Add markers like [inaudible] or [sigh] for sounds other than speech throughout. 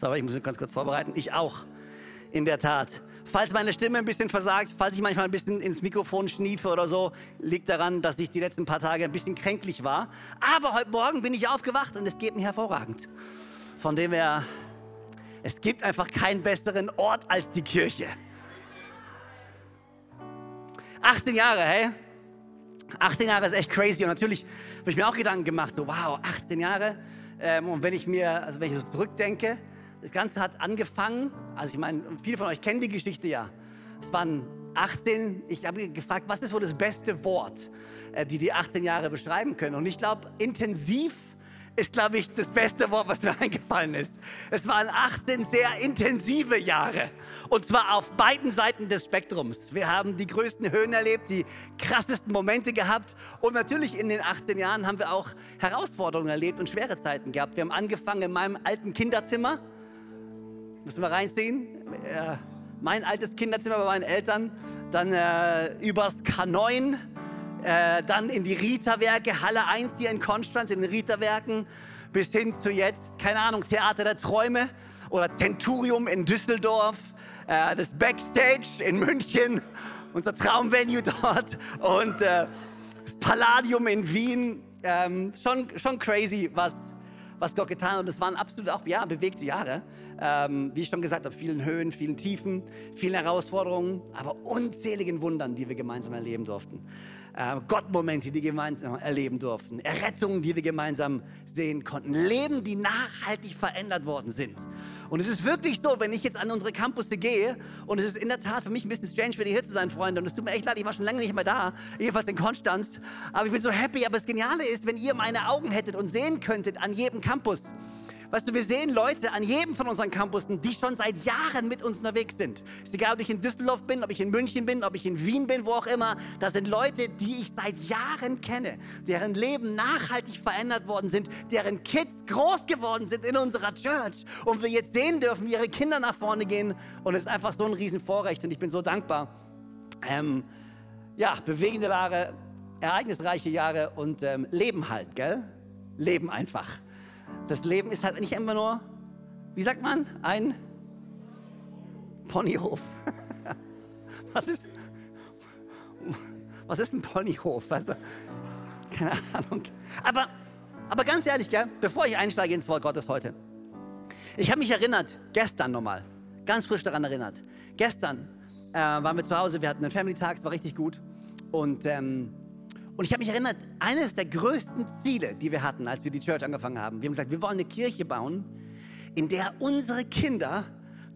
sorry, ich muss mich ganz kurz vorbereiten. Ich auch, in der Tat. Falls meine Stimme ein bisschen versagt, falls ich manchmal ein bisschen ins Mikrofon schniefe oder so, liegt daran, dass ich die letzten paar Tage ein bisschen kränklich war. Aber heute Morgen bin ich aufgewacht und es geht mir hervorragend. Von dem her, es gibt einfach keinen besseren Ort als die Kirche. 18 Jahre, hey? 18 Jahre ist echt crazy und natürlich habe ich mir auch Gedanken gemacht, so wow, 18 Jahre. Ähm, und wenn ich mir, also wenn ich so zurückdenke, das Ganze hat angefangen, also ich meine, viele von euch kennen die Geschichte ja. Es waren 18, ich habe gefragt, was ist wohl das beste Wort, äh, die die 18 Jahre beschreiben können. Und ich glaube, intensiv ist, glaube ich, das beste Wort, was mir [laughs] eingefallen ist. Es waren 18 sehr intensive Jahre. Und zwar auf beiden Seiten des Spektrums. Wir haben die größten Höhen erlebt, die krassesten Momente gehabt. Und natürlich in den 18 Jahren haben wir auch Herausforderungen erlebt und schwere Zeiten gehabt. Wir haben angefangen in meinem alten Kinderzimmer. Müssen wir reinziehen? Äh, mein altes Kinderzimmer bei meinen Eltern. Dann äh, übers K9 äh, dann in die Rita-Werke, Halle 1 hier in Konstanz, in den Rita-Werken, bis hin zu jetzt, keine Ahnung, Theater der Träume oder Centurium in Düsseldorf, äh, das Backstage in München, unser Traumvenue dort und äh, das Palladium in Wien. Ähm, schon, schon crazy, was, was Gott getan hat. Und es waren absolut auch ja, bewegte Jahre. Ähm, wie ich schon gesagt habe, vielen Höhen, vielen Tiefen, vielen Herausforderungen, aber unzähligen Wundern, die wir gemeinsam erleben durften. Äh, Gottmomente, die wir gemeinsam erleben durften, Errettungen, die wir gemeinsam sehen konnten, Leben, die nachhaltig verändert worden sind. Und es ist wirklich so, wenn ich jetzt an unsere Campusse gehe, und es ist in der Tat für mich ein bisschen strange, wieder hier zu sein, Freunde, und es tut mir echt leid, ich war schon lange nicht mehr da, jedenfalls in Konstanz, aber ich bin so happy, aber das Geniale ist, wenn ihr meine Augen hättet und sehen könntet an jedem Campus, Weißt du, wir sehen Leute an jedem von unseren Campussen, die schon seit Jahren mit uns unterwegs sind. Ist egal, ob ich in Düsseldorf bin, ob ich in München bin, ob ich in Wien bin, wo auch immer. Das sind Leute, die ich seit Jahren kenne, deren Leben nachhaltig verändert worden sind, deren Kids groß geworden sind in unserer Church. Und wir jetzt sehen dürfen, wie ihre Kinder nach vorne gehen. Und es ist einfach so ein Riesenvorrecht und ich bin so dankbar. Ähm, ja, bewegende Jahre, ereignisreiche Jahre und ähm, Leben halt, gell? Leben einfach. Das Leben ist halt nicht immer nur, wie sagt man, ein Ponyhof. [laughs] Was ist, was ist ein Ponyhof? Also, keine Ahnung. Aber, aber ganz ehrlich, gell, bevor ich einsteige ins Wort Gottes heute, ich habe mich erinnert, gestern nochmal, ganz frisch daran erinnert. Gestern äh, waren wir zu Hause, wir hatten einen Family Tag, es war richtig gut. Und ähm, und ich habe mich erinnert, eines der größten Ziele, die wir hatten, als wir die Church angefangen haben, wir haben gesagt, wir wollen eine Kirche bauen, in der unsere Kinder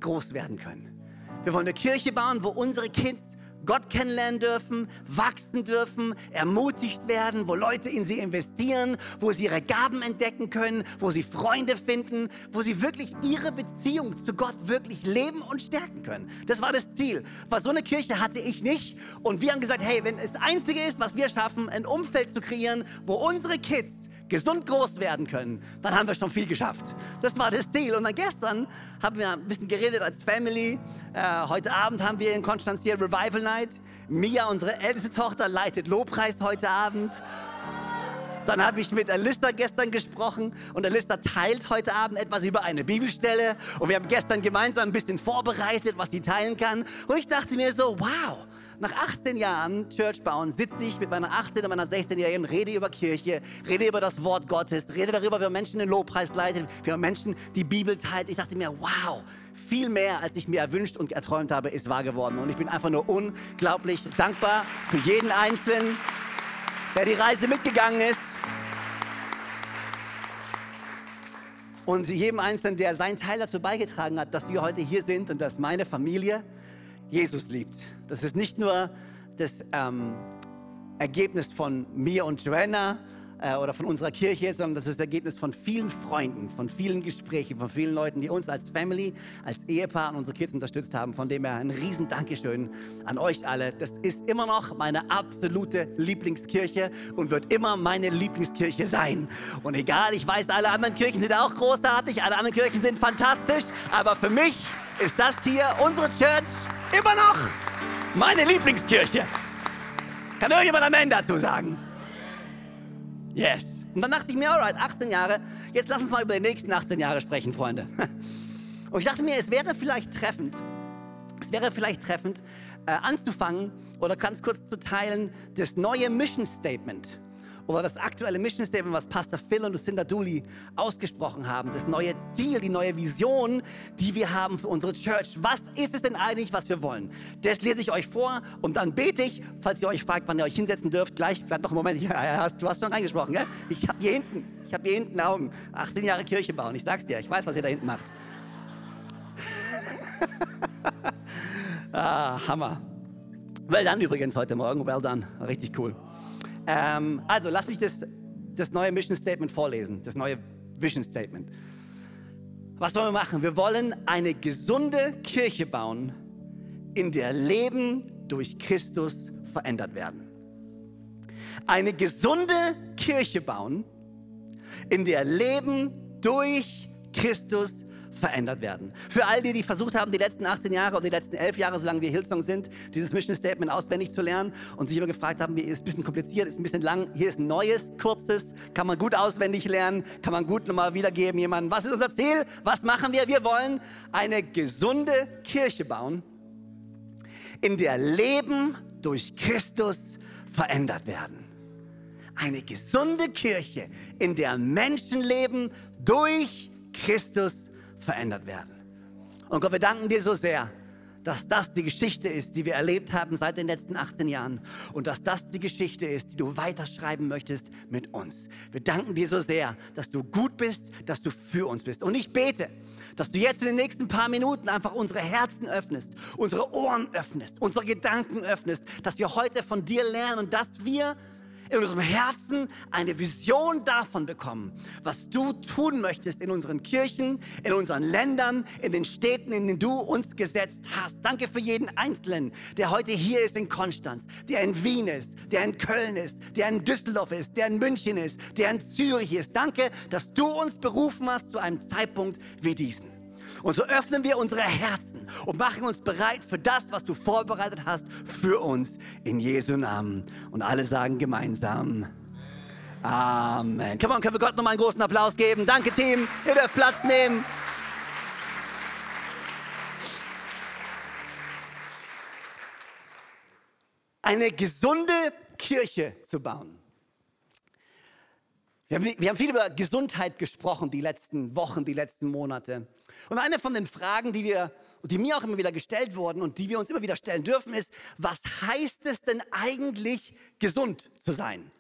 groß werden können. Wir wollen eine Kirche bauen, wo unsere Kids Gott kennenlernen dürfen, wachsen dürfen, ermutigt werden, wo Leute in sie investieren, wo sie ihre Gaben entdecken können, wo sie Freunde finden, wo sie wirklich ihre Beziehung zu Gott wirklich leben und stärken können. Das war das Ziel. Weil so eine Kirche hatte ich nicht. Und wir haben gesagt, hey, wenn es das Einzige ist, was wir schaffen, ein Umfeld zu kreieren, wo unsere Kids gesund groß werden können, dann haben wir schon viel geschafft. Das war das Ziel. Und dann gestern haben wir ein bisschen geredet als Family. Äh, heute Abend haben wir in Konstanz hier Revival Night. Mia, unsere älteste Tochter, leitet Lobpreis heute Abend. Dann habe ich mit Alista gestern gesprochen und Alista teilt heute Abend etwas über eine Bibelstelle und wir haben gestern gemeinsam ein bisschen vorbereitet, was sie teilen kann. Und ich dachte mir so, wow, nach 18 Jahren Church bauen sitze ich mit meiner 18 und meiner 16-Jährigen, rede über Kirche, rede über das Wort Gottes, rede darüber, wie man Menschen den Lobpreis leitet, wie man Menschen die Bibel teilt. Ich dachte mir, wow, viel mehr, als ich mir erwünscht und erträumt habe, ist wahr geworden. Und ich bin einfach nur unglaublich dankbar für jeden Einzelnen, der die Reise mitgegangen ist. Und jedem Einzelnen, der seinen Teil dazu beigetragen hat, dass wir heute hier sind und dass meine Familie Jesus liebt. Das ist nicht nur das ähm, Ergebnis von mir und Joanna äh, oder von unserer Kirche, sondern das ist das Ergebnis von vielen Freunden, von vielen Gesprächen, von vielen Leuten, die uns als Family, als Ehepaar und unsere Kids unterstützt haben. Von dem her ein riesen Dankeschön an euch alle. Das ist immer noch meine absolute Lieblingskirche und wird immer meine Lieblingskirche sein. Und egal, ich weiß, alle anderen Kirchen sind auch großartig, alle anderen Kirchen sind fantastisch, aber für mich ist das hier, unsere Church, immer noch meine Lieblingskirche. Kann irgendjemand Amen dazu sagen? Yes. Und dann dachte ich mir, alright, 18 Jahre, jetzt lass uns mal über die nächsten 18 Jahre sprechen, Freunde. [laughs] Und ich dachte mir, es wäre vielleicht treffend, es wäre vielleicht treffend, äh, anzufangen oder ganz kurz zu teilen, das neue Mission Statement oder das aktuelle Mission Statement, was Pastor Phil und Lucinda Dooley ausgesprochen haben, das neue Ziel, die neue Vision, die wir haben für unsere Church. Was ist es denn eigentlich, was wir wollen? Das lese ich euch vor und dann bete ich, falls ihr euch fragt, wann ihr euch hinsetzen dürft, gleich, bleibt noch einen Moment, ja, du hast schon reingesprochen, gell? Ich habe hier hinten, ich habe hier hinten Augen, 18 Jahre Kirche bauen, ich sag's dir, ich weiß, was ihr da hinten macht. [laughs] ah, Hammer. Well done übrigens heute Morgen, well done, richtig cool. Ähm, also, lass mich das, das neue Mission Statement vorlesen, das neue Vision Statement. Was wollen wir machen? Wir wollen eine gesunde Kirche bauen, in der Leben durch Christus verändert werden. Eine gesunde Kirche bauen, in der Leben durch Christus verändert werden. Für all die, die versucht haben, die letzten 18 Jahre oder die letzten 11 Jahre, solange wir Hillsong sind, dieses Mission Statement auswendig zu lernen und sich immer gefragt haben, ist ein bisschen kompliziert, ist ein bisschen lang, hier ist ein neues, kurzes, kann man gut auswendig lernen, kann man gut nochmal wiedergeben jemandem. Was ist unser Ziel? Was machen wir? Wir wollen eine gesunde Kirche bauen, in der Leben durch Christus verändert werden. Eine gesunde Kirche, in der Menschenleben durch Christus verändert werden. Und Gott, wir danken dir so sehr, dass das die Geschichte ist, die wir erlebt haben seit den letzten 18 Jahren und dass das die Geschichte ist, die du weiterschreiben möchtest mit uns. Wir danken dir so sehr, dass du gut bist, dass du für uns bist. Und ich bete, dass du jetzt in den nächsten paar Minuten einfach unsere Herzen öffnest, unsere Ohren öffnest, unsere Gedanken öffnest, dass wir heute von dir lernen, dass wir in unserem Herzen eine Vision davon bekommen, was du tun möchtest in unseren Kirchen, in unseren Ländern, in den Städten, in denen du uns gesetzt hast. Danke für jeden Einzelnen, der heute hier ist in Konstanz, der in Wien ist, der in Köln ist, der in Düsseldorf ist, der in München ist, der in Zürich ist. Danke, dass du uns berufen hast zu einem Zeitpunkt wie diesen. Und so öffnen wir unsere Herzen und machen uns bereit für das, was du vorbereitet hast für uns in Jesu Namen. Und alle sagen gemeinsam. Amen. Come on, können wir Gott nochmal einen großen Applaus geben? Danke, Team. Ihr dürft Platz nehmen. Eine gesunde Kirche zu bauen. Wir haben, wir haben, viel über Gesundheit gesprochen die letzten Wochen, die letzten Monate. Und eine von den Fragen, die wir, die mir auch immer wieder gestellt wurden und die wir uns immer wieder stellen dürfen, ist, was heißt es denn eigentlich, gesund zu sein?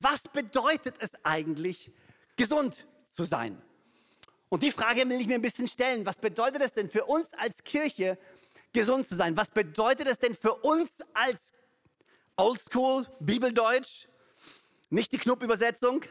Was bedeutet es eigentlich, gesund zu sein? Und die Frage will ich mir ein bisschen stellen. Was bedeutet es denn für uns als Kirche, gesund zu sein? Was bedeutet es denn für uns als Oldschool Bibeldeutsch? Nicht die Knupp-Übersetzung,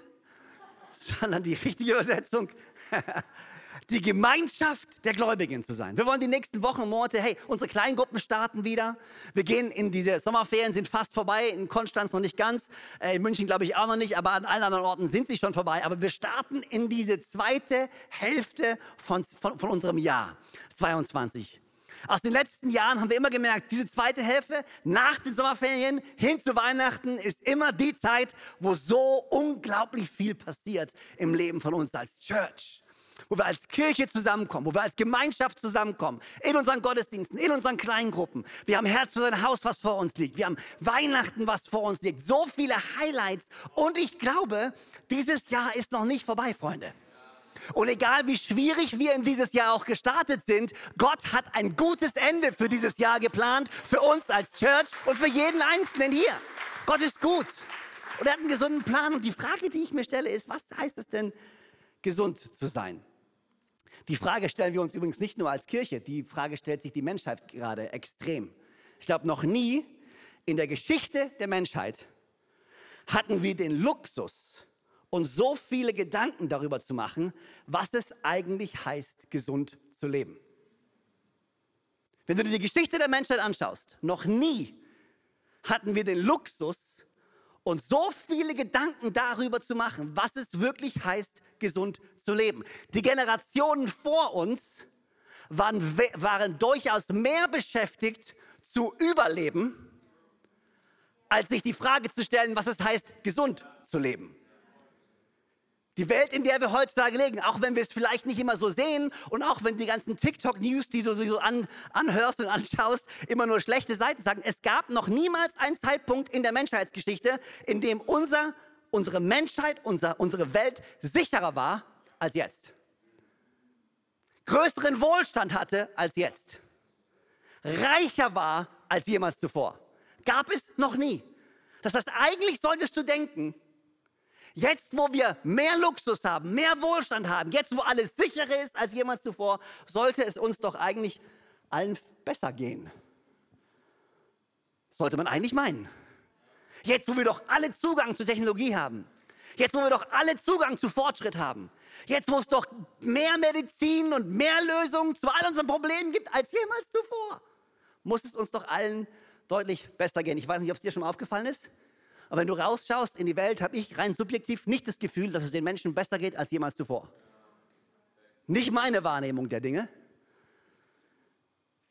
[laughs] sondern die richtige Übersetzung. [laughs] die Gemeinschaft der Gläubigen zu sein. Wir wollen die nächsten Wochen und Monate, hey, unsere Kleingruppen starten wieder. Wir gehen in diese Sommerferien, sind fast vorbei, in Konstanz noch nicht ganz, äh, in München glaube ich auch noch nicht, aber an allen anderen Orten sind sie schon vorbei. Aber wir starten in diese zweite Hälfte von, von, von unserem Jahr 22. Aus den letzten Jahren haben wir immer gemerkt, diese zweite Hälfte nach den Sommerferien hin zu Weihnachten ist immer die Zeit, wo so unglaublich viel passiert im Leben von uns als Church wo wir als Kirche zusammenkommen, wo wir als Gemeinschaft zusammenkommen, in unseren Gottesdiensten, in unseren Kleingruppen. Wir haben Herz für sein Haus, was vor uns liegt. Wir haben Weihnachten, was vor uns liegt. So viele Highlights. Und ich glaube, dieses Jahr ist noch nicht vorbei, Freunde. Und egal wie schwierig wir in dieses Jahr auch gestartet sind, Gott hat ein gutes Ende für dieses Jahr geplant, für uns als Church und für jeden Einzelnen hier. Gott ist gut. Und er hat einen gesunden Plan. Und die Frage, die ich mir stelle, ist, was heißt es denn, gesund zu sein? Die Frage stellen wir uns übrigens nicht nur als Kirche, die Frage stellt sich die Menschheit gerade extrem. Ich glaube, noch nie in der Geschichte der Menschheit hatten wir den Luxus, und so viele Gedanken darüber zu machen, was es eigentlich heißt, gesund zu leben. Wenn du dir die Geschichte der Menschheit anschaust, noch nie hatten wir den Luxus, uns so viele Gedanken darüber zu machen, was es wirklich heißt, gesund zu leben. Die Generationen vor uns waren, waren durchaus mehr beschäftigt zu überleben, als sich die Frage zu stellen, was es heißt, gesund zu leben. Die Welt, in der wir heutzutage leben, auch wenn wir es vielleicht nicht immer so sehen und auch wenn die ganzen TikTok-News, die du so an, anhörst und anschaust, immer nur schlechte Seiten sagen, es gab noch niemals einen Zeitpunkt in der Menschheitsgeschichte, in dem unser, unsere Menschheit, unser, unsere Welt sicherer war als jetzt. Größeren Wohlstand hatte als jetzt. Reicher war als jemals zuvor. Gab es noch nie. Das heißt, eigentlich solltest du denken, Jetzt, wo wir mehr Luxus haben, mehr Wohlstand haben, jetzt, wo alles sicherer ist als jemals zuvor, sollte es uns doch eigentlich allen besser gehen. Sollte man eigentlich meinen. Jetzt, wo wir doch alle Zugang zur Technologie haben, jetzt, wo wir doch alle Zugang zu Fortschritt haben, jetzt, wo es doch mehr Medizin und mehr Lösungen zu all unseren Problemen gibt als jemals zuvor, muss es uns doch allen deutlich besser gehen. Ich weiß nicht, ob es dir schon mal aufgefallen ist. Aber wenn du rausschaust in die Welt, habe ich rein subjektiv nicht das Gefühl, dass es den Menschen besser geht als jemals zuvor. Nicht meine Wahrnehmung der Dinge.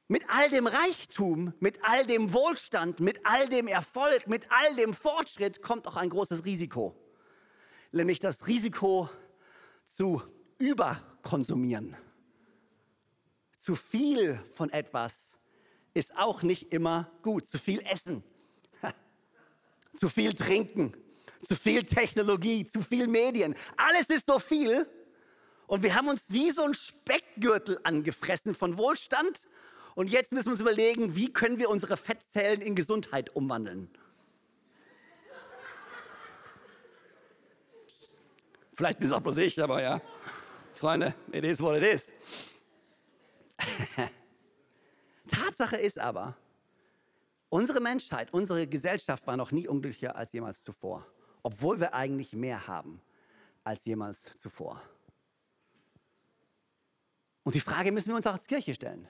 Mit all dem Reichtum, mit all dem Wohlstand, mit all dem Erfolg, mit all dem Fortschritt kommt auch ein großes Risiko. Nämlich das Risiko zu überkonsumieren. Zu viel von etwas ist auch nicht immer gut. Zu viel Essen zu viel trinken, zu viel Technologie, zu viel Medien. Alles ist so viel. Und wir haben uns wie so ein Speckgürtel angefressen von Wohlstand. Und jetzt müssen wir uns überlegen, wie können wir unsere Fettzellen in Gesundheit umwandeln. Vielleicht bin es auch bloß ich, aber ja. Freunde, it is what it is. [laughs] Tatsache ist aber, Unsere Menschheit, unsere Gesellschaft war noch nie unglücklicher als jemals zuvor, obwohl wir eigentlich mehr haben als jemals zuvor. Und die Frage müssen wir uns auch als Kirche stellen.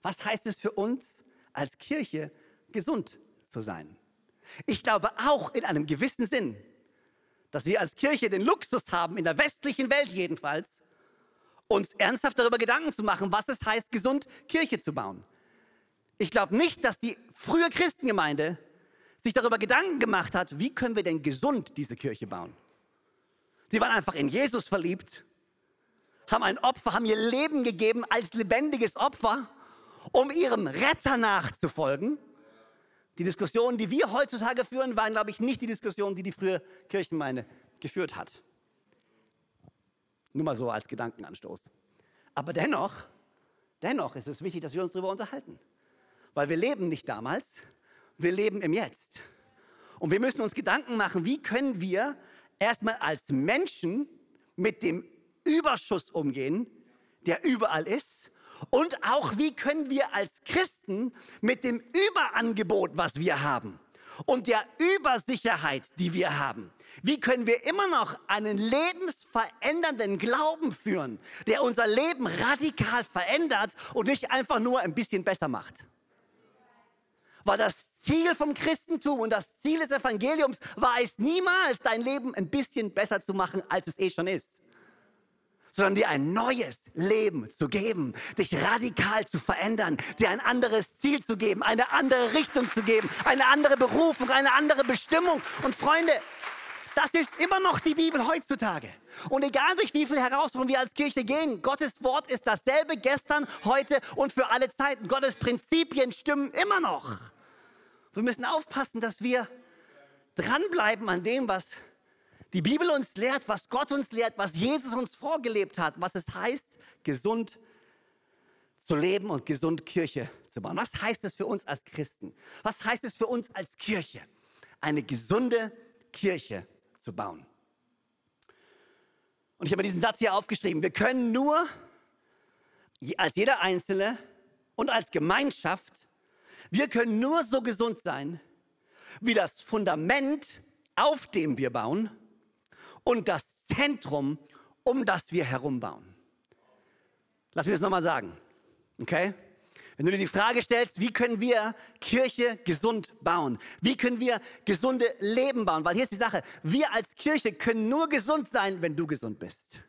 Was heißt es für uns als Kirche, gesund zu sein? Ich glaube auch in einem gewissen Sinn, dass wir als Kirche den Luxus haben, in der westlichen Welt jedenfalls, uns ernsthaft darüber Gedanken zu machen, was es heißt, gesund Kirche zu bauen. Ich glaube nicht, dass die frühe Christengemeinde sich darüber Gedanken gemacht hat, wie können wir denn gesund diese Kirche bauen. Sie waren einfach in Jesus verliebt, haben ein Opfer, haben ihr Leben gegeben als lebendiges Opfer, um ihrem Retter nachzufolgen. Die Diskussionen, die wir heutzutage führen, waren, glaube ich, nicht die Diskussionen, die die frühe Kirchengemeinde geführt hat. Nur mal so als Gedankenanstoß. Aber dennoch, dennoch ist es wichtig, dass wir uns darüber unterhalten. Weil wir leben nicht damals, wir leben im Jetzt. Und wir müssen uns Gedanken machen, wie können wir erstmal als Menschen mit dem Überschuss umgehen, der überall ist. Und auch, wie können wir als Christen mit dem Überangebot, was wir haben, und der Übersicherheit, die wir haben, wie können wir immer noch einen lebensverändernden Glauben führen, der unser Leben radikal verändert und nicht einfach nur ein bisschen besser macht war das Ziel vom Christentum und das Ziel des Evangeliums war es niemals, dein Leben ein bisschen besser zu machen, als es eh schon ist sondern dir ein neues Leben zu geben, dich radikal zu verändern, dir ein anderes Ziel zu geben, eine andere Richtung zu geben, eine andere Berufung, eine andere Bestimmung. Und Freunde, das ist immer noch die Bibel heutzutage. Und egal durch wie viele Herausforderungen wir als Kirche gehen, Gottes Wort ist dasselbe gestern, heute und für alle Zeiten. Gottes Prinzipien stimmen immer noch. Wir müssen aufpassen, dass wir dranbleiben an dem, was die Bibel uns lehrt, was Gott uns lehrt, was Jesus uns vorgelebt hat, was es heißt, gesund zu leben und gesund Kirche zu bauen. Was heißt es für uns als Christen? Was heißt es für uns als Kirche? Eine gesunde Kirche zu bauen. Und ich habe diesen Satz hier aufgeschrieben. Wir können nur als jeder Einzelne und als Gemeinschaft wir können nur so gesund sein, wie das Fundament, auf dem wir bauen und das Zentrum, um das wir herumbauen. Lass mich das nochmal sagen. Okay? Wenn du dir die Frage stellst, wie können wir Kirche gesund bauen? Wie können wir gesunde Leben bauen? Weil hier ist die Sache, wir als Kirche können nur gesund sein, wenn du gesund bist.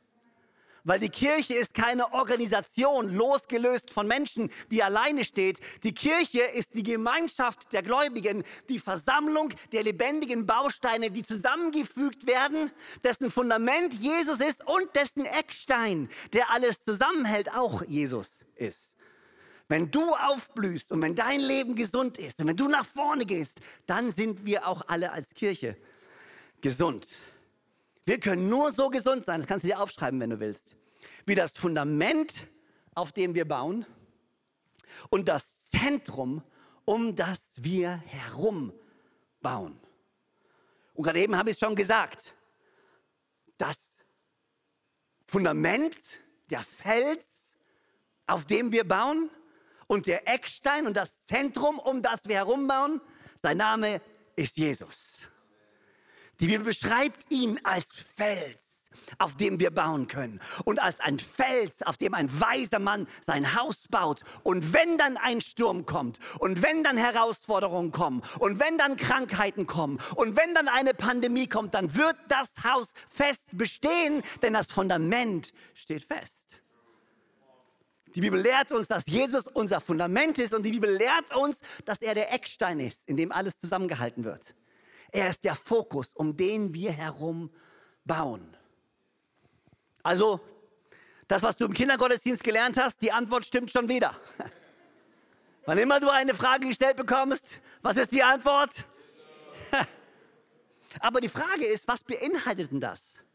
Weil die Kirche ist keine Organisation losgelöst von Menschen, die alleine steht. Die Kirche ist die Gemeinschaft der Gläubigen, die Versammlung der lebendigen Bausteine, die zusammengefügt werden, dessen Fundament Jesus ist und dessen Eckstein, der alles zusammenhält, auch Jesus ist. Wenn du aufblühst und wenn dein Leben gesund ist und wenn du nach vorne gehst, dann sind wir auch alle als Kirche gesund. Wir können nur so gesund sein, das kannst du dir aufschreiben, wenn du willst, wie das Fundament, auf dem wir bauen und das Zentrum, um das wir herum bauen. Und gerade eben habe ich es schon gesagt, das Fundament, der Fels, auf dem wir bauen, und der Eckstein und das Zentrum, um das wir herumbauen, sein Name ist Jesus. Die Bibel beschreibt ihn als Fels, auf dem wir bauen können. Und als ein Fels, auf dem ein weiser Mann sein Haus baut. Und wenn dann ein Sturm kommt, und wenn dann Herausforderungen kommen, und wenn dann Krankheiten kommen, und wenn dann eine Pandemie kommt, dann wird das Haus fest bestehen, denn das Fundament steht fest. Die Bibel lehrt uns, dass Jesus unser Fundament ist und die Bibel lehrt uns, dass er der Eckstein ist, in dem alles zusammengehalten wird. Er ist der Fokus, um den wir herum bauen. Also, das, was du im Kindergottesdienst gelernt hast, die Antwort stimmt schon wieder. [laughs] Wann immer du eine Frage gestellt bekommst, was ist die Antwort? [laughs] Aber die Frage ist, was beinhaltet denn das?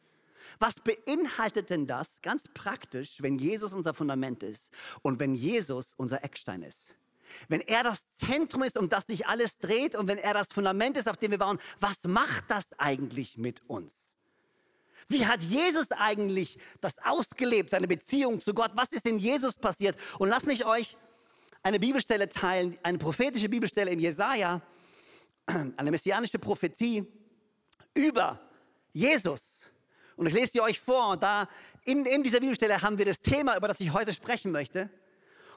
Was beinhaltet denn das ganz praktisch, wenn Jesus unser Fundament ist und wenn Jesus unser Eckstein ist? Wenn er das Zentrum ist, um das sich alles dreht und wenn er das Fundament ist, auf dem wir bauen, was macht das eigentlich mit uns? Wie hat Jesus eigentlich das ausgelebt, seine Beziehung zu Gott? Was ist in Jesus passiert? Und lasst mich euch eine Bibelstelle teilen, eine prophetische Bibelstelle in Jesaja, [clears throat] eine messianische Prophetie über Jesus. Und ich lese sie euch vor. Da in, in dieser Bibelstelle haben wir das Thema, über das ich heute sprechen möchte.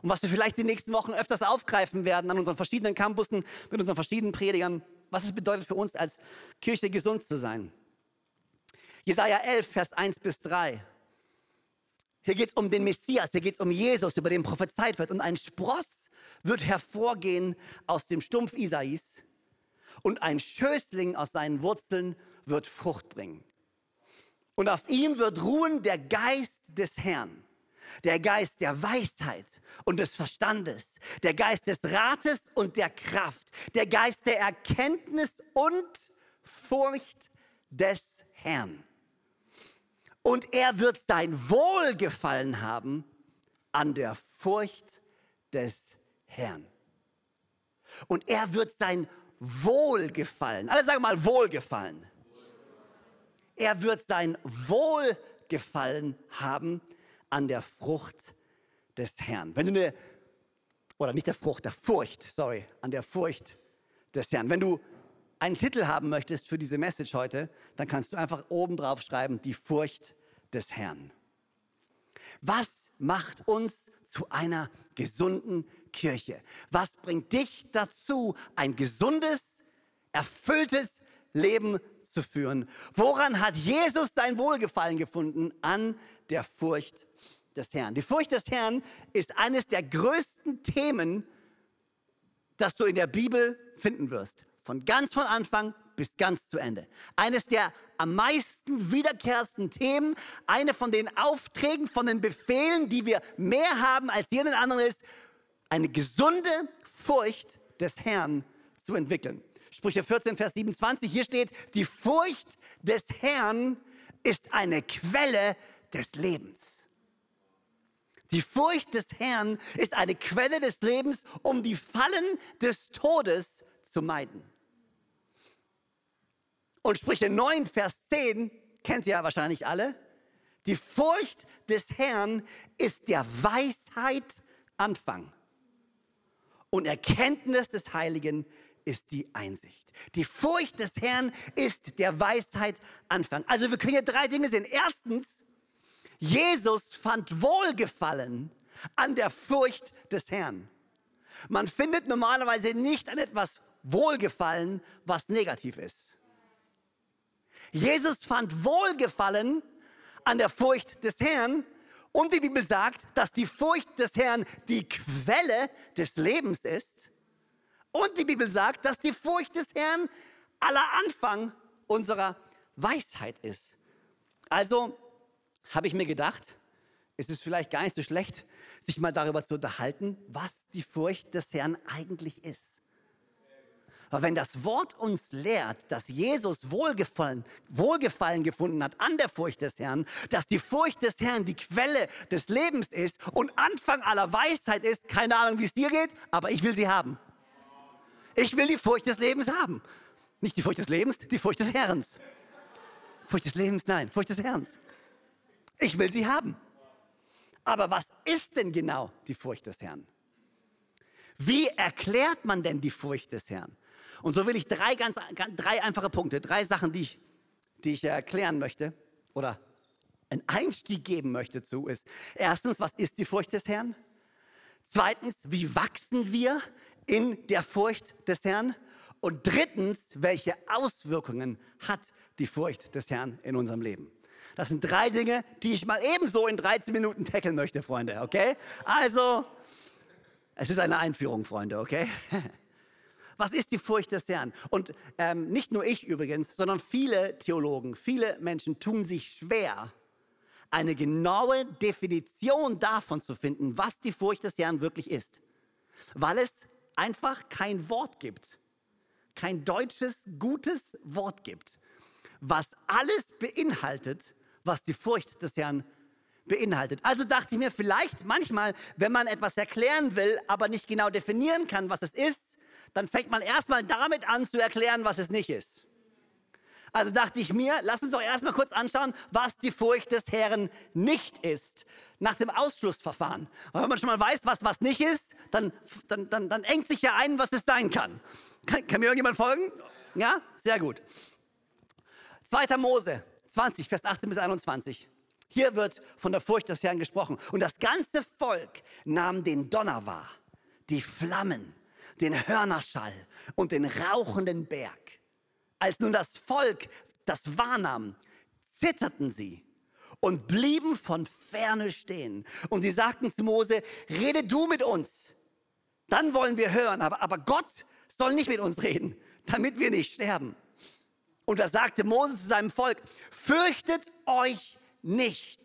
Und was wir vielleicht die nächsten Wochen öfters aufgreifen werden an unseren verschiedenen Campussen, mit unseren verschiedenen Predigern, was es bedeutet für uns als Kirche gesund zu sein. Jesaja 11, Vers 1 bis 3. Hier geht es um den Messias, hier geht es um Jesus, über den prophezeit wird. Und ein Spross wird hervorgehen aus dem Stumpf Isais und ein Schößling aus seinen Wurzeln wird Frucht bringen. Und auf ihm wird ruhen der Geist des Herrn, der Geist der Weisheit und des Verstandes, der Geist des Rates und der Kraft, der Geist der Erkenntnis und Furcht des Herrn. Und er wird sein Wohlgefallen haben an der Furcht des Herrn. Und er wird sein Wohlgefallen, alle sagen mal Wohlgefallen er wird sein Wohlgefallen haben an der Frucht des Herrn. Wenn du eine, oder nicht der Frucht, der Furcht, sorry, an der Furcht des Herrn. Wenn du einen Titel haben möchtest für diese Message heute, dann kannst du einfach oben drauf schreiben, die Furcht des Herrn. Was macht uns zu einer gesunden Kirche? Was bringt dich dazu, ein gesundes, erfülltes Leben zu führen. Woran hat Jesus sein Wohlgefallen gefunden? An der Furcht des Herrn. Die Furcht des Herrn ist eines der größten Themen, das du in der Bibel finden wirst. Von ganz von Anfang bis ganz zu Ende. Eines der am meisten wiederkehrsten Themen, eine von den Aufträgen, von den Befehlen, die wir mehr haben als jeden anderen ist, eine gesunde Furcht des Herrn zu entwickeln. Sprüche 14, Vers 27, hier steht, die Furcht des Herrn ist eine Quelle des Lebens. Die Furcht des Herrn ist eine Quelle des Lebens, um die Fallen des Todes zu meiden. Und Sprüche 9, Vers 10, kennt ihr ja wahrscheinlich alle. Die Furcht des Herrn ist der Weisheit Anfang und Erkenntnis des Heiligen ist die Einsicht. Die Furcht des Herrn ist der Weisheit Anfang. Also wir können hier drei Dinge sehen. Erstens, Jesus fand Wohlgefallen an der Furcht des Herrn. Man findet normalerweise nicht an etwas Wohlgefallen, was negativ ist. Jesus fand Wohlgefallen an der Furcht des Herrn und die Bibel sagt, dass die Furcht des Herrn die Quelle des Lebens ist. Und die Bibel sagt, dass die Furcht des Herrn aller Anfang unserer Weisheit ist. Also habe ich mir gedacht, es ist vielleicht gar nicht so schlecht, sich mal darüber zu unterhalten, was die Furcht des Herrn eigentlich ist. Aber wenn das Wort uns lehrt, dass Jesus Wohlgefallen, Wohlgefallen gefunden hat an der Furcht des Herrn, dass die Furcht des Herrn die Quelle des Lebens ist und Anfang aller Weisheit ist, keine Ahnung, wie es dir geht, aber ich will sie haben. Ich will die Furcht des Lebens haben. Nicht die Furcht des Lebens, die Furcht des Herrn. Furcht des Lebens, nein, Furcht des Herrn. Ich will sie haben. Aber was ist denn genau die Furcht des Herrn? Wie erklärt man denn die Furcht des Herrn? Und so will ich drei, ganz, drei einfache Punkte, drei Sachen, die ich, die ich erklären möchte oder einen Einstieg geben möchte zu, ist erstens, was ist die Furcht des Herrn? Zweitens, wie wachsen wir in der Furcht des Herrn? Und drittens, welche Auswirkungen hat die Furcht des Herrn in unserem Leben? Das sind drei Dinge, die ich mal ebenso in 13 Minuten tackeln möchte, Freunde, okay? Also, es ist eine Einführung, Freunde, okay? [laughs] Was ist die Furcht des Herrn? Und ähm, nicht nur ich übrigens, sondern viele Theologen, viele Menschen tun sich schwer, eine genaue Definition davon zu finden, was die Furcht des Herrn wirklich ist. Weil es einfach kein Wort gibt. Kein deutsches, gutes Wort gibt, was alles beinhaltet, was die Furcht des Herrn beinhaltet. Also dachte ich mir, vielleicht manchmal, wenn man etwas erklären will, aber nicht genau definieren kann, was es ist, dann fängt man erstmal damit an zu erklären, was es nicht ist. Also dachte ich mir, lass uns doch erstmal kurz anschauen, was die Furcht des Herrn nicht ist, nach dem Ausschlussverfahren. Weil wenn man schon mal weiß, was was nicht ist, dann, dann, dann, dann engt sich ja ein, was es sein kann. Kann, kann mir irgendjemand folgen? Ja? Sehr gut. 2. Mose 20, Vers 18 bis 21. Hier wird von der Furcht des Herrn gesprochen. Und das ganze Volk nahm den Donner wahr, die Flammen, den Hörnerschall und den rauchenden Berg. Als nun das Volk das wahrnahm, zitterten sie und blieben von ferne stehen. Und sie sagten zu Mose, rede du mit uns, dann wollen wir hören. Aber, aber Gott soll nicht mit uns reden, damit wir nicht sterben. Und da sagte Mose zu seinem Volk, fürchtet euch nicht.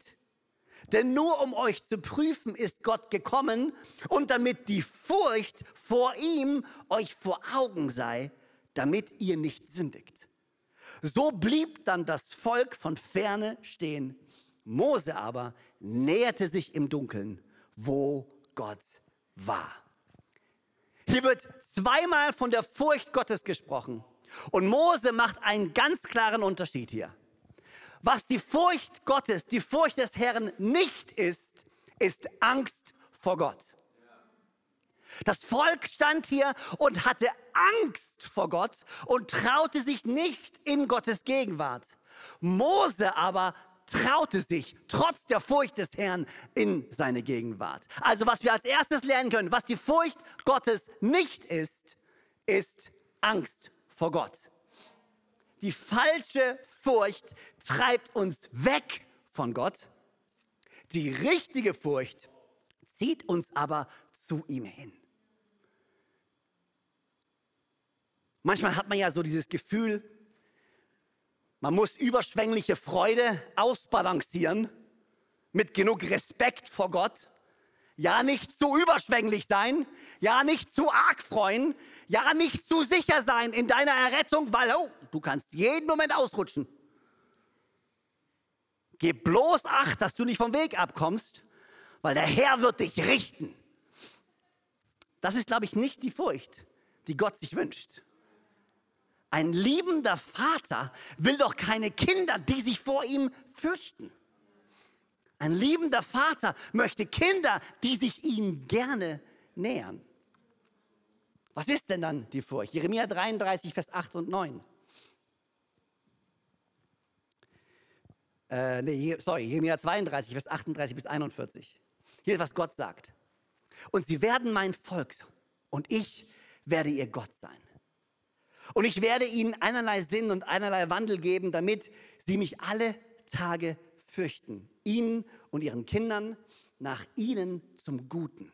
Denn nur um euch zu prüfen ist Gott gekommen und damit die Furcht vor ihm euch vor Augen sei, damit ihr nicht sündigt. So blieb dann das Volk von ferne stehen. Mose aber näherte sich im Dunkeln, wo Gott war. Hier wird zweimal von der Furcht Gottes gesprochen. Und Mose macht einen ganz klaren Unterschied hier. Was die Furcht Gottes, die Furcht des Herrn nicht ist, ist Angst vor Gott. Das Volk stand hier und hatte Angst vor Gott und traute sich nicht in Gottes Gegenwart. Mose aber traute sich trotz der Furcht des Herrn in seine Gegenwart. Also was wir als erstes lernen können, was die Furcht Gottes nicht ist, ist Angst vor Gott. Die falsche Furcht treibt uns weg von Gott. Die richtige Furcht zieht uns aber zu ihm hin. Manchmal hat man ja so dieses Gefühl, man muss überschwängliche Freude ausbalancieren mit genug Respekt vor Gott. Ja, nicht zu überschwänglich sein, ja, nicht zu arg freuen, ja, nicht zu sicher sein in deiner Errettung, weil oh, du kannst jeden Moment ausrutschen. Gib bloß Acht, dass du nicht vom Weg abkommst, weil der Herr wird dich richten. Das ist, glaube ich, nicht die Furcht, die Gott sich wünscht. Ein liebender Vater will doch keine Kinder, die sich vor ihm fürchten. Ein liebender Vater möchte Kinder, die sich ihm gerne nähern. Was ist denn dann die Furcht? Jeremia 33, Vers 8 und 9. Äh, nee, sorry, Jeremia 32, Vers 38 bis 41. Hier ist, was Gott sagt. Und sie werden mein Volk und ich werde ihr Gott sein. Und ich werde ihnen einerlei Sinn und einerlei Wandel geben, damit sie mich alle Tage fürchten. Ihnen und ihren Kindern, nach ihnen zum Guten.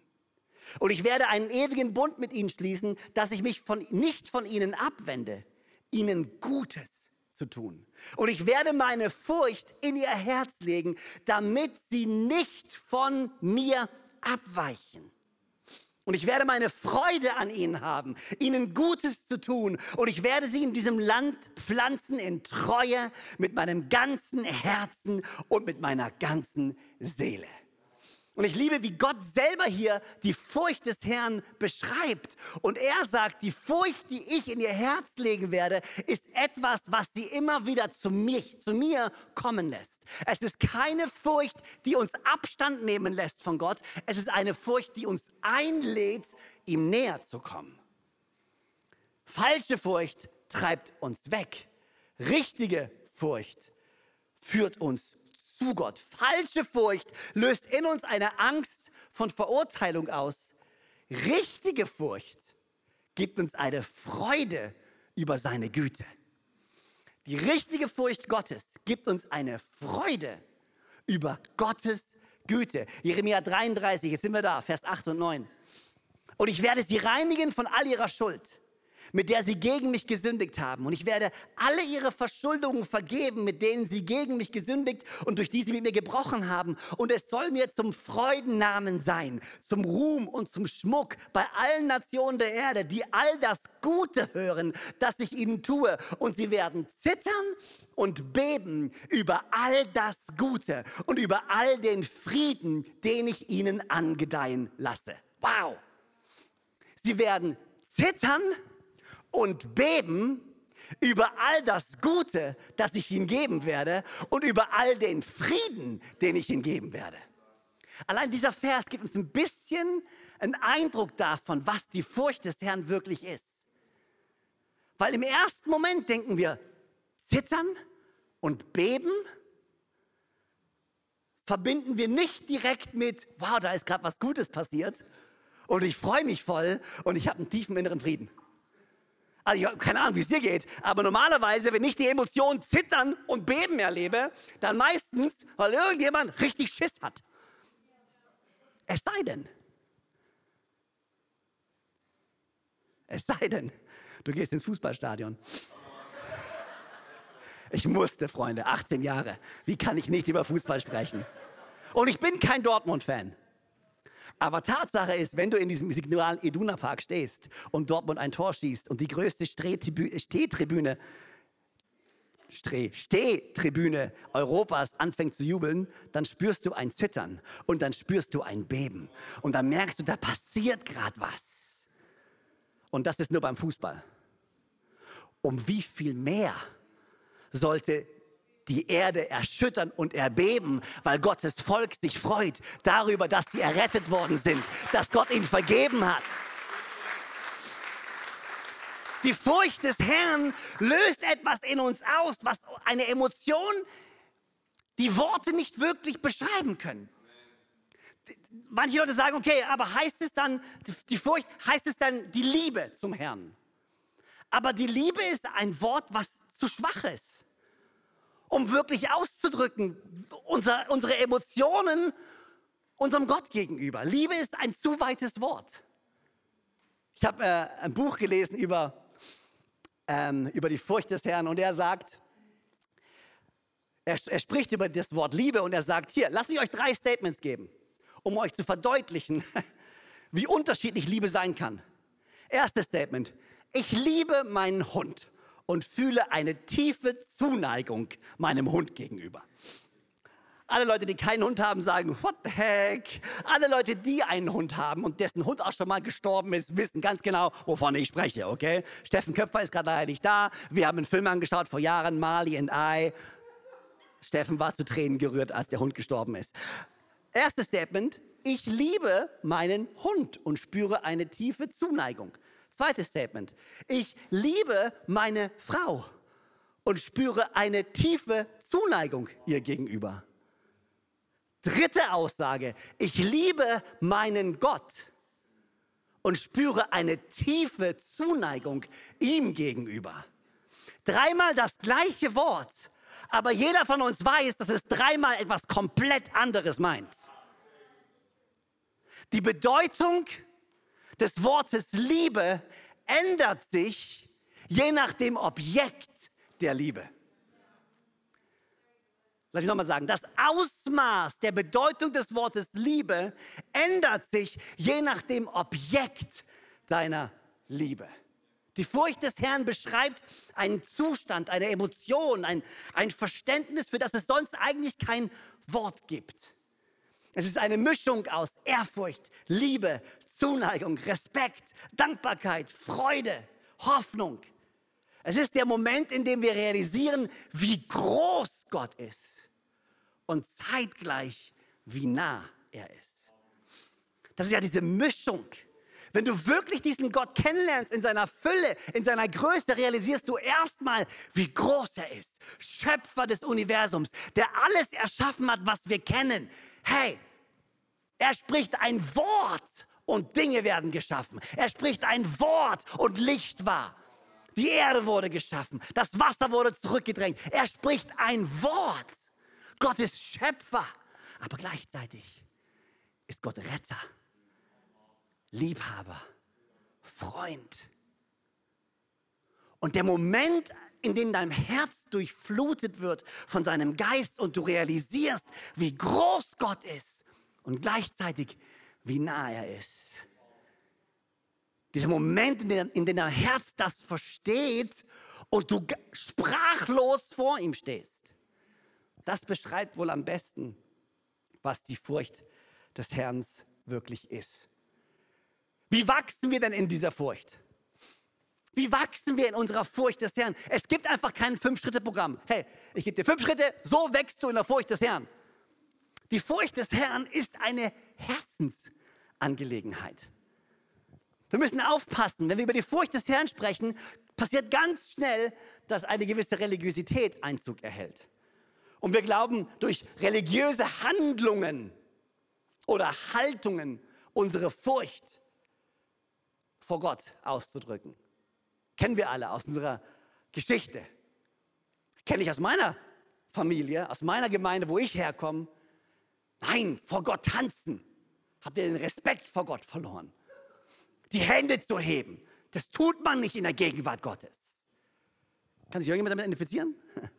Und ich werde einen ewigen Bund mit ihnen schließen, dass ich mich von, nicht von ihnen abwende, ihnen Gutes zu tun. Und ich werde meine Furcht in ihr Herz legen, damit sie nicht von mir abweichen. Und ich werde meine Freude an ihnen haben, ihnen Gutes zu tun. Und ich werde sie in diesem Land pflanzen in Treue mit meinem ganzen Herzen und mit meiner ganzen Seele. Und ich liebe, wie Gott selber hier die Furcht des Herrn beschreibt. Und er sagt, die Furcht, die ich in ihr Herz legen werde, ist etwas, was sie immer wieder zu mir, zu mir kommen lässt. Es ist keine Furcht, die uns Abstand nehmen lässt von Gott. Es ist eine Furcht, die uns einlädt, ihm näher zu kommen. Falsche Furcht treibt uns weg. Richtige Furcht führt uns zu Gott. Falsche Furcht löst in uns eine Angst von Verurteilung aus. Richtige Furcht gibt uns eine Freude über seine Güte. Die richtige Furcht Gottes gibt uns eine Freude über Gottes Güte. Jeremia 33, jetzt sind wir da, Vers 8 und 9. Und ich werde sie reinigen von all ihrer Schuld mit der sie gegen mich gesündigt haben. Und ich werde alle ihre Verschuldungen vergeben, mit denen sie gegen mich gesündigt und durch die sie mit mir gebrochen haben. Und es soll mir zum Freudennamen sein, zum Ruhm und zum Schmuck bei allen Nationen der Erde, die all das Gute hören, das ich ihnen tue. Und sie werden zittern und beben über all das Gute und über all den Frieden, den ich ihnen angedeihen lasse. Wow! Sie werden zittern und beben über all das Gute, das ich ihnen geben werde und über all den Frieden, den ich ihnen geben werde. Allein dieser Vers gibt uns ein bisschen einen Eindruck davon, was die Furcht des Herrn wirklich ist. Weil im ersten Moment denken wir, zittern und beben verbinden wir nicht direkt mit, wow, da ist gerade was Gutes passiert und ich freue mich voll und ich habe einen tiefen inneren Frieden. Also ich habe keine Ahnung, wie es dir geht, aber normalerweise, wenn ich die Emotionen zittern und beben erlebe, dann meistens, weil irgendjemand richtig Schiss hat. Es sei denn, es sei denn, du gehst ins Fußballstadion. Ich musste, Freunde, 18 Jahre. Wie kann ich nicht über Fußball sprechen? Und ich bin kein Dortmund-Fan. Aber Tatsache ist, wenn du in diesem Signal Iduna Park stehst und Dortmund ein Tor schießt und die größte Stehtribüne Stehtribüne Europas anfängt zu jubeln, dann spürst du ein Zittern und dann spürst du ein Beben und dann merkst du, da passiert gerade was. Und das ist nur beim Fußball. Um wie viel mehr sollte die Erde erschüttern und erbeben, weil Gottes Volk sich freut darüber, dass sie errettet worden sind, dass Gott ihnen vergeben hat. Die Furcht des Herrn löst etwas in uns aus, was eine Emotion, die Worte nicht wirklich beschreiben können. Manche Leute sagen, okay, aber heißt es dann, die Furcht, heißt es dann die Liebe zum Herrn? Aber die Liebe ist ein Wort, was zu schwach ist um wirklich auszudrücken, unser, unsere Emotionen unserem Gott gegenüber. Liebe ist ein zu weites Wort. Ich habe äh, ein Buch gelesen über, ähm, über die Furcht des Herrn und er sagt, er, er spricht über das Wort Liebe und er sagt, hier, lasst mich euch drei Statements geben, um euch zu verdeutlichen, [laughs] wie unterschiedlich Liebe sein kann. Erstes Statement, ich liebe meinen Hund und fühle eine tiefe Zuneigung meinem Hund gegenüber. Alle Leute, die keinen Hund haben, sagen, what the heck? Alle Leute, die einen Hund haben und dessen Hund auch schon mal gestorben ist, wissen ganz genau, wovon ich spreche, okay? Steffen Köpfer ist gerade leider nicht da. Wir haben einen Film angeschaut vor Jahren, Marley and I. Steffen war zu Tränen gerührt, als der Hund gestorben ist. Erstes Statement, ich liebe meinen Hund und spüre eine tiefe Zuneigung. Zweites Statement. Ich liebe meine Frau und spüre eine tiefe Zuneigung ihr gegenüber. Dritte Aussage. Ich liebe meinen Gott und spüre eine tiefe Zuneigung ihm gegenüber. Dreimal das gleiche Wort, aber jeder von uns weiß, dass es dreimal etwas komplett anderes meint. Die Bedeutung des Wortes Liebe ändert sich je nach dem Objekt der Liebe. Lass ich nochmal sagen, das Ausmaß der Bedeutung des Wortes Liebe ändert sich je nach dem Objekt deiner Liebe. Die Furcht des Herrn beschreibt einen Zustand, eine Emotion, ein, ein Verständnis, für das es sonst eigentlich kein Wort gibt. Es ist eine Mischung aus Ehrfurcht, Liebe, Zuneigung, Respekt, Dankbarkeit, Freude, Hoffnung. Es ist der Moment, in dem wir realisieren, wie groß Gott ist und zeitgleich, wie nah er ist. Das ist ja diese Mischung. Wenn du wirklich diesen Gott kennenlernst in seiner Fülle, in seiner Größe, realisierst du erstmal, wie groß er ist. Schöpfer des Universums, der alles erschaffen hat, was wir kennen. Hey, er spricht ein Wort und Dinge werden geschaffen. Er spricht ein Wort und Licht war. Die Erde wurde geschaffen, das Wasser wurde zurückgedrängt. Er spricht ein Wort. Gott ist Schöpfer, aber gleichzeitig ist Gott Retter, Liebhaber, Freund. Und der Moment, in dem dein Herz durchflutet wird von seinem Geist und du realisierst, wie groß Gott ist und gleichzeitig wie nah er ist. Dieser Moment, in dem, in dem dein Herz das versteht und du sprachlos vor ihm stehst. Das beschreibt wohl am besten, was die Furcht des Herrn wirklich ist. Wie wachsen wir denn in dieser Furcht? Wie wachsen wir in unserer Furcht des Herrn? Es gibt einfach kein Fünf-Schritte-Programm. Hey, ich gebe dir fünf Schritte, so wächst du in der Furcht des Herrn. Die Furcht des Herrn ist eine Herzensangelegenheit. Wir müssen aufpassen, wenn wir über die Furcht des Herrn sprechen, passiert ganz schnell, dass eine gewisse Religiosität Einzug erhält. Und wir glauben, durch religiöse Handlungen oder Haltungen unsere Furcht vor Gott auszudrücken. Kennen wir alle aus unserer Geschichte. Kenne ich aus meiner Familie, aus meiner Gemeinde, wo ich herkomme. Nein, vor Gott tanzen. Habt ihr den Respekt vor Gott verloren? Die Hände zu heben, das tut man nicht in der Gegenwart Gottes. Kann sich irgendjemand damit identifizieren? [laughs]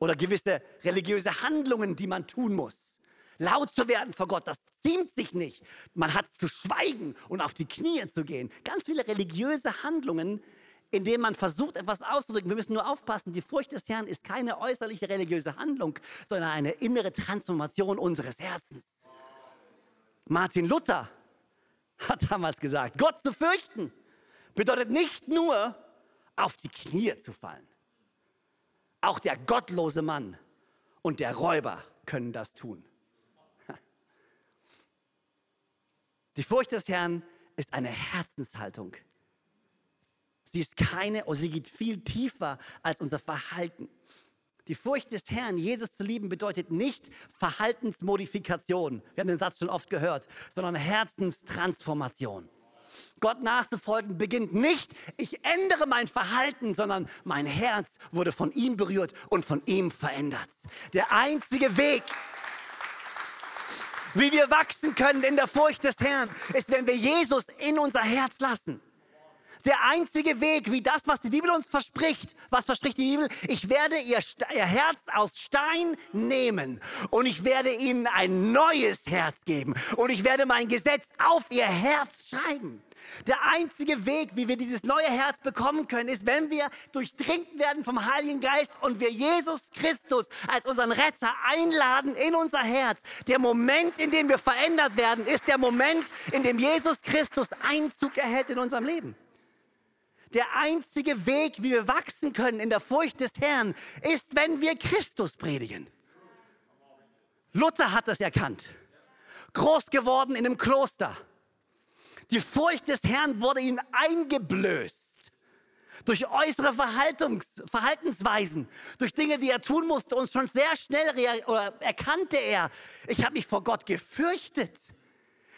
oder gewisse religiöse Handlungen, die man tun muss. Laut zu werden vor Gott, das ziemt sich nicht. Man hat zu schweigen und auf die Knie zu gehen. Ganz viele religiöse Handlungen, in denen man versucht, etwas auszudrücken. Wir müssen nur aufpassen, die Furcht des Herrn ist keine äußerliche religiöse Handlung, sondern eine innere Transformation unseres Herzens. Martin Luther hat damals gesagt, Gott zu fürchten bedeutet nicht nur auf die Knie zu fallen. Auch der gottlose Mann und der Räuber können das tun. Die Furcht des Herrn ist eine Herzenshaltung. Sie ist keine, oh, sie geht viel tiefer als unser Verhalten. Die Furcht des Herrn, Jesus zu lieben, bedeutet nicht Verhaltensmodifikation. Wir haben den Satz schon oft gehört, sondern Herzenstransformation. Gott nachzufolgen beginnt nicht, ich ändere mein Verhalten, sondern mein Herz wurde von ihm berührt und von ihm verändert. Der einzige Weg, wie wir wachsen können in der Furcht des Herrn, ist, wenn wir Jesus in unser Herz lassen. Der einzige Weg, wie das, was die Bibel uns verspricht, was verspricht die Bibel? Ich werde ihr, ihr, Herz aus Stein nehmen und ich werde ihnen ein neues Herz geben und ich werde mein Gesetz auf ihr Herz schreiben. Der einzige Weg, wie wir dieses neue Herz bekommen können, ist, wenn wir durchdringt werden vom Heiligen Geist und wir Jesus Christus als unseren Retter einladen in unser Herz. Der Moment, in dem wir verändert werden, ist der Moment, in dem Jesus Christus Einzug erhält in unserem Leben. Der einzige Weg, wie wir wachsen können in der Furcht des Herrn, ist, wenn wir Christus predigen. Luther hat das erkannt. Groß geworden in einem Kloster Die Furcht des Herrn wurde ihnen eingeblößt. Durch äußere Verhaltungs Verhaltensweisen, durch Dinge, die er tun musste. Und schon sehr schnell erkannte er, ich habe mich vor Gott gefürchtet.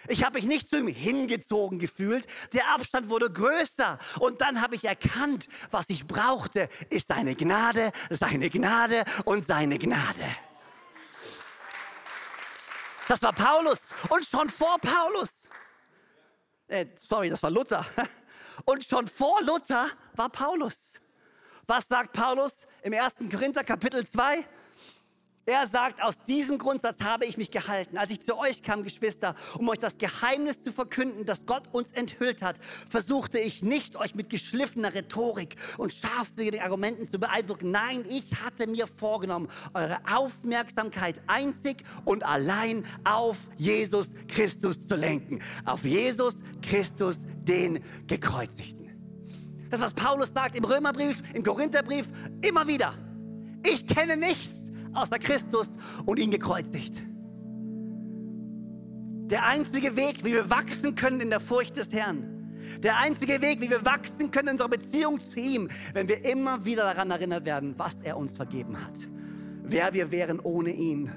Ich habe mich nicht zu ihm hingezogen gefühlt. Der Abstand wurde größer. Und dann habe ich erkannt, was ich brauchte, ist seine Gnade, seine Gnade und seine Gnade. Das war Paulus. Und schon vor Paulus. Äh, sorry, das war Luther. [laughs] Und schon vor Luther war Paulus. Was sagt Paulus im 1. Korinther Kapitel 2? Er sagt, aus diesem Grundsatz habe ich mich gehalten. Als ich zu euch kam, Geschwister, um euch das Geheimnis zu verkünden, das Gott uns enthüllt hat, versuchte ich nicht, euch mit geschliffener Rhetorik und scharfsinnigen Argumenten zu beeindrucken. Nein, ich hatte mir vorgenommen, eure Aufmerksamkeit einzig und allein auf Jesus Christus zu lenken. Auf Jesus Christus, den Gekreuzigten. Das, was Paulus sagt im Römerbrief, im Korintherbrief, immer wieder. Ich kenne nichts außer Christus und ihn gekreuzigt. Der einzige Weg, wie wir wachsen können in der Furcht des Herrn, der einzige Weg, wie wir wachsen können in unserer Beziehung zu ihm, wenn wir immer wieder daran erinnert werden, was er uns vergeben hat. Wer wir wären ohne ihn.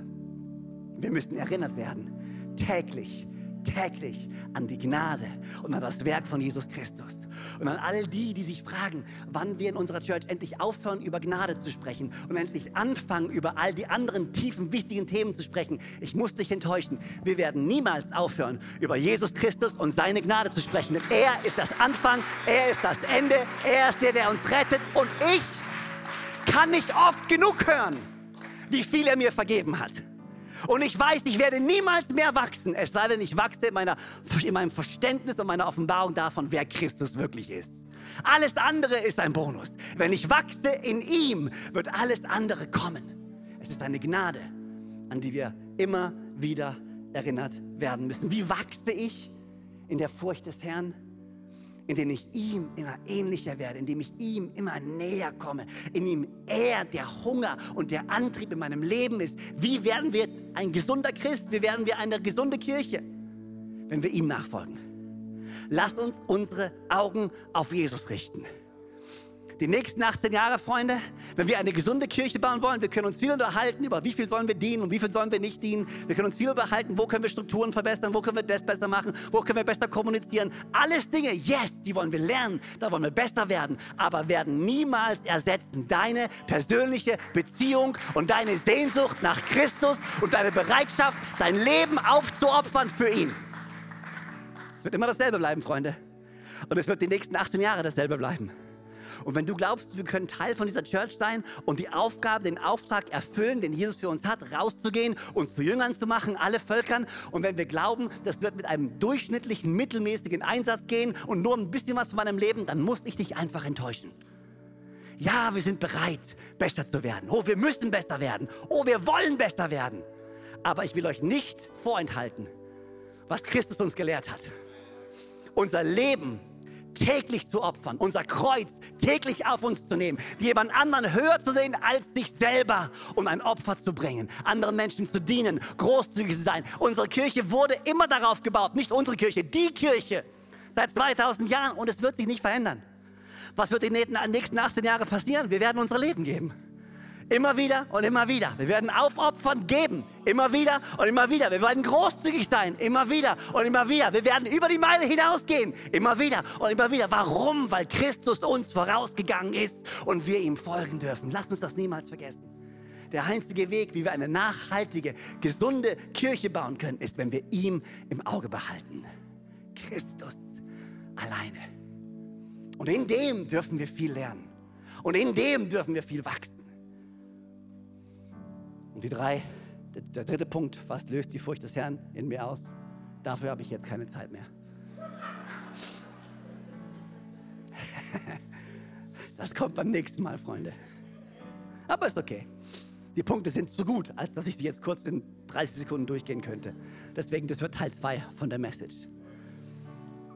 Wir müssen erinnert werden, täglich, täglich an die Gnade und an das Werk von Jesus Christus. Und an all die, die sich fragen, wann wir in unserer Church endlich aufhören, über Gnade zu sprechen und endlich anfangen, über all die anderen tiefen, wichtigen Themen zu sprechen. Ich muss dich enttäuschen. Wir werden niemals aufhören, über Jesus Christus und seine Gnade zu sprechen. Denn er ist das Anfang, er ist das Ende, er ist der, der uns rettet. Und ich kann nicht oft genug hören, wie viel er mir vergeben hat. Und ich weiß, ich werde niemals mehr wachsen, es sei denn, ich wachse in, meiner, in meinem Verständnis und meiner Offenbarung davon, wer Christus wirklich ist. Alles andere ist ein Bonus. Wenn ich wachse in ihm, wird alles andere kommen. Es ist eine Gnade, an die wir immer wieder erinnert werden müssen. Wie wachse ich in der Furcht des Herrn? Indem ich ihm immer ähnlicher werde, indem ich ihm immer näher komme, in ihm er der Hunger und der Antrieb in meinem Leben ist. Wie werden wir ein gesunder Christ? Wie werden wir eine gesunde Kirche, wenn wir ihm nachfolgen? Lasst uns unsere Augen auf Jesus richten die nächsten 18 Jahre, Freunde, wenn wir eine gesunde Kirche bauen wollen, wir können uns viel unterhalten über, wie viel sollen wir dienen und wie viel sollen wir nicht dienen. Wir können uns viel unterhalten, wo können wir Strukturen verbessern, wo können wir das besser machen, wo können wir besser kommunizieren. Alles Dinge, yes, die wollen wir lernen, da wollen wir besser werden, aber werden niemals ersetzen deine persönliche Beziehung und deine Sehnsucht nach Christus und deine Bereitschaft, dein Leben aufzuopfern für ihn. Es wird immer dasselbe bleiben, Freunde. Und es wird die nächsten 18 Jahre dasselbe bleiben. Und wenn du glaubst, wir können Teil von dieser Church sein und die Aufgabe, den Auftrag erfüllen, den Jesus für uns hat, rauszugehen und zu Jüngern zu machen, alle Völkern. Und wenn wir glauben, das wird mit einem durchschnittlichen, mittelmäßigen Einsatz gehen und nur ein bisschen was von meinem Leben, dann muss ich dich einfach enttäuschen. Ja, wir sind bereit, besser zu werden. Oh, wir müssen besser werden. Oh, wir wollen besser werden. Aber ich will euch nicht vorenthalten, was Christus uns gelehrt hat. Unser Leben täglich zu opfern, unser Kreuz täglich auf uns zu nehmen, jemand anderen höher zu sehen als sich selber und ein Opfer zu bringen, anderen Menschen zu dienen, großzügig zu sein. Unsere Kirche wurde immer darauf gebaut, nicht unsere Kirche, die Kirche, seit 2000 Jahren und es wird sich nicht verändern. Was wird in den nächsten 18 Jahren passieren? Wir werden unser Leben geben. Immer wieder und immer wieder. Wir werden aufopfern, geben. Immer wieder und immer wieder. Wir werden großzügig sein. Immer wieder und immer wieder. Wir werden über die Meile hinausgehen. Immer wieder und immer wieder. Warum? Weil Christus uns vorausgegangen ist und wir ihm folgen dürfen. Lass uns das niemals vergessen. Der einzige Weg, wie wir eine nachhaltige, gesunde Kirche bauen können, ist, wenn wir ihm im Auge behalten. Christus alleine. Und in dem dürfen wir viel lernen. Und in dem dürfen wir viel wachsen. Und die drei, der, der dritte Punkt, was löst die Furcht des Herrn in mir aus? Dafür habe ich jetzt keine Zeit mehr. [laughs] Das kommt beim nächsten Mal, Freunde. Aber ist okay. Die Punkte sind zu gut, als dass ich sie jetzt kurz in 30 Sekunden durchgehen könnte. Deswegen, das wird Teil 2 von der Message.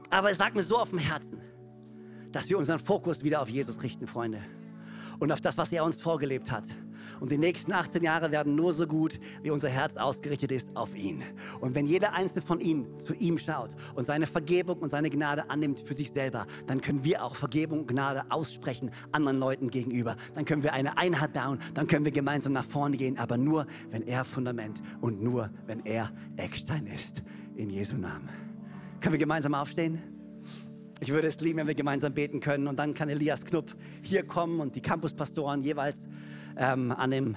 Aber es sagt mir so auf dem Herzen, dass wir unseren Fokus wieder auf Jesus richten, Freunde. Und auf das, was er uns vorgelebt hat Und die nächsten 18 Jahre werden nur so gut, wie unser Herz ausgerichtet ist auf ihn. Und wenn jeder einzelne von ihnen zu ihm schaut und seine Vergebung und seine Gnade annimmt für sich selber, dann können wir auch Vergebung und Gnade aussprechen anderen Leuten gegenüber. Dann können wir eine Einheit bauen, dann können wir gemeinsam nach vorne gehen, aber nur, wenn er Fundament und nur, wenn er Eckstein ist. In Jesu Namen. Können wir gemeinsam aufstehen? Ich würde es lieben, wenn wir gemeinsam beten können. Und dann kann Elias Knupp hier kommen und die Campuspastoren jeweils ähm, an, dem,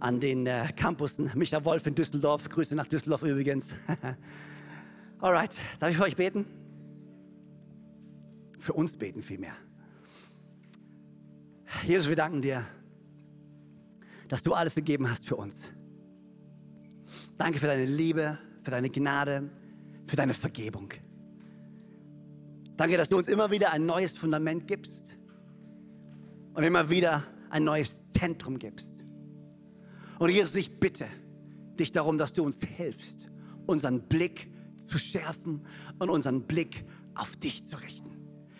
an den äh, Campussen. Micha Wolf in Düsseldorf. Grüße nach Düsseldorf übrigens. [laughs] Alright, darf ich für euch beten? Für uns beten vielmehr. Jesus, wir danken dir, dass du alles gegeben hast für uns. Danke für deine Liebe, für deine Gnade, für deine Vergebung. Danke, dass du uns immer wieder ein neues Fundament gibst und immer wieder ein neues Zentrum gibst. Und Jesus, ich bitte dich darum, dass du uns hilfst, unseren Blick zu schärfen und unseren Blick auf dich zu richten.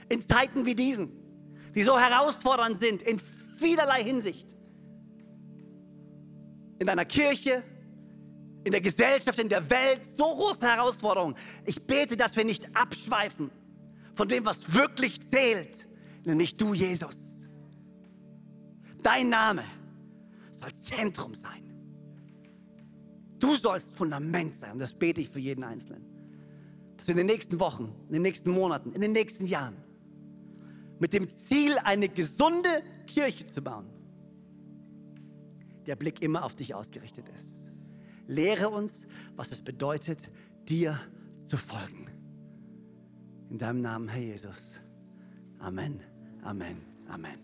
In Zeiten wie diesen, die so herausfordernd sind, in vielerlei Hinsicht. In deiner Kirche, in der Gesellschaft, in der Welt, so große Herausforderungen. Ich bete, dass wir nicht abschweifen von dem, was wirklich zählt, nämlich du, Jesus. Dein Name soll Zentrum sein. Du sollst Fundament sein. Und das bete ich für jeden Einzelnen. Dass wir in den nächsten Wochen, in den nächsten Monaten, in den nächsten Jahren mit dem Ziel, eine gesunde Kirche zu bauen, der Blick immer auf dich ausgerichtet ist. Lehre uns, was es bedeutet, dir zu folgen. In deinem Namen, Herr Jesus. Amen, Amen, Amen.